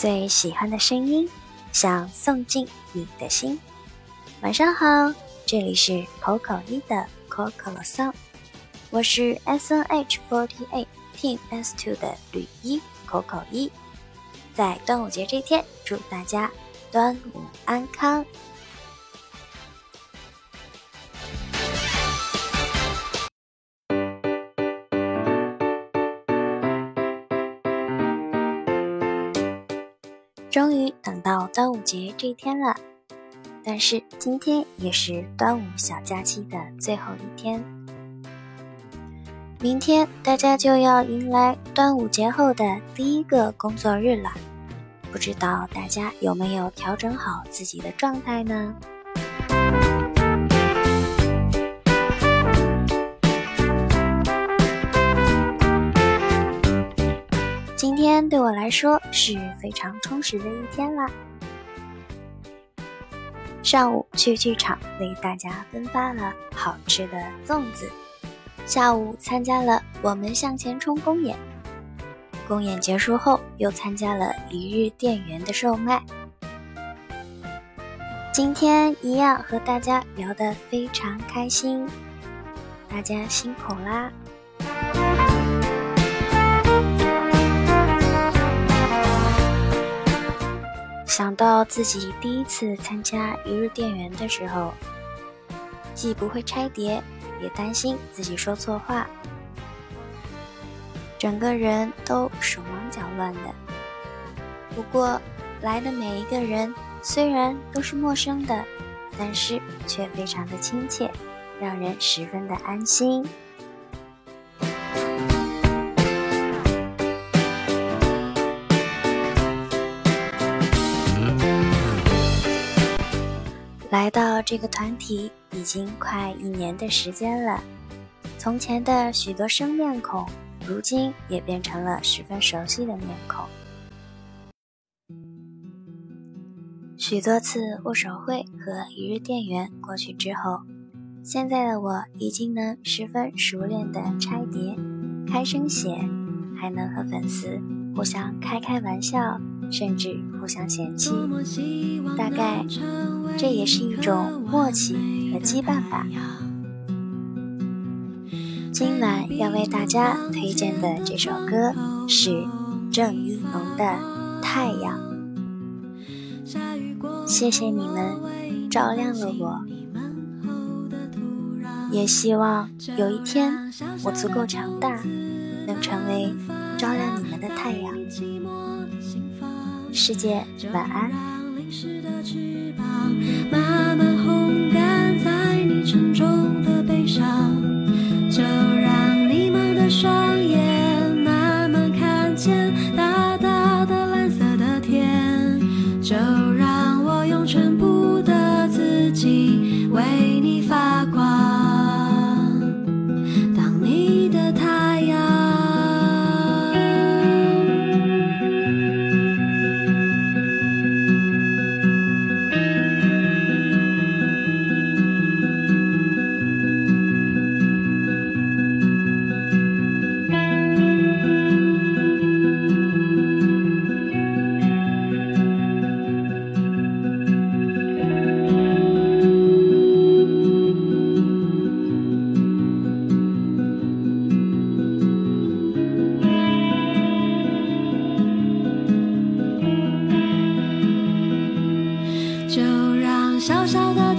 最喜欢的声音，想送进你的心。晚上好，这里是口口一的口口了桑，我是 S N H forty eight Team S two 的吕一口口一。在端午节这天，祝大家端午安康。终于等到端午节这一天了，但是今天也是端午小假期的最后一天，明天大家就要迎来端午节后的第一个工作日了，不知道大家有没有调整好自己的状态呢？今天对我来说是非常充实的一天啦。上午去剧场为大家分发了好吃的粽子，下午参加了“我们向前冲”公演，公演结束后又参加了一日店员的售卖。今天一样和大家聊得非常开心，大家辛苦啦！想到自己第一次参加一日店员的时候，既不会拆碟，也担心自己说错话，整个人都手忙脚乱的。不过来的每一个人虽然都是陌生的，但是却非常的亲切，让人十分的安心。这个团体已经快一年的时间了，从前的许多生面孔，如今也变成了十分熟悉的面孔。许多次握手会和一日店员过去之后，现在的我已经能十分熟练的拆碟、开声写，还能和粉丝互相开开玩笑。甚至互相嫌弃，大概这也是一种默契和羁绊吧。今晚要为大家推荐的这首歌是郑一农的《太阳》。谢谢你们照亮了我，也希望有一天我足够强大，能成为照亮你们的太阳。世界，晚安。慢慢烘干在你沉重的背上，就让迷茫的双眼慢慢看见大大的蓝色的天，就让我用全部的自己为你发光。小小的。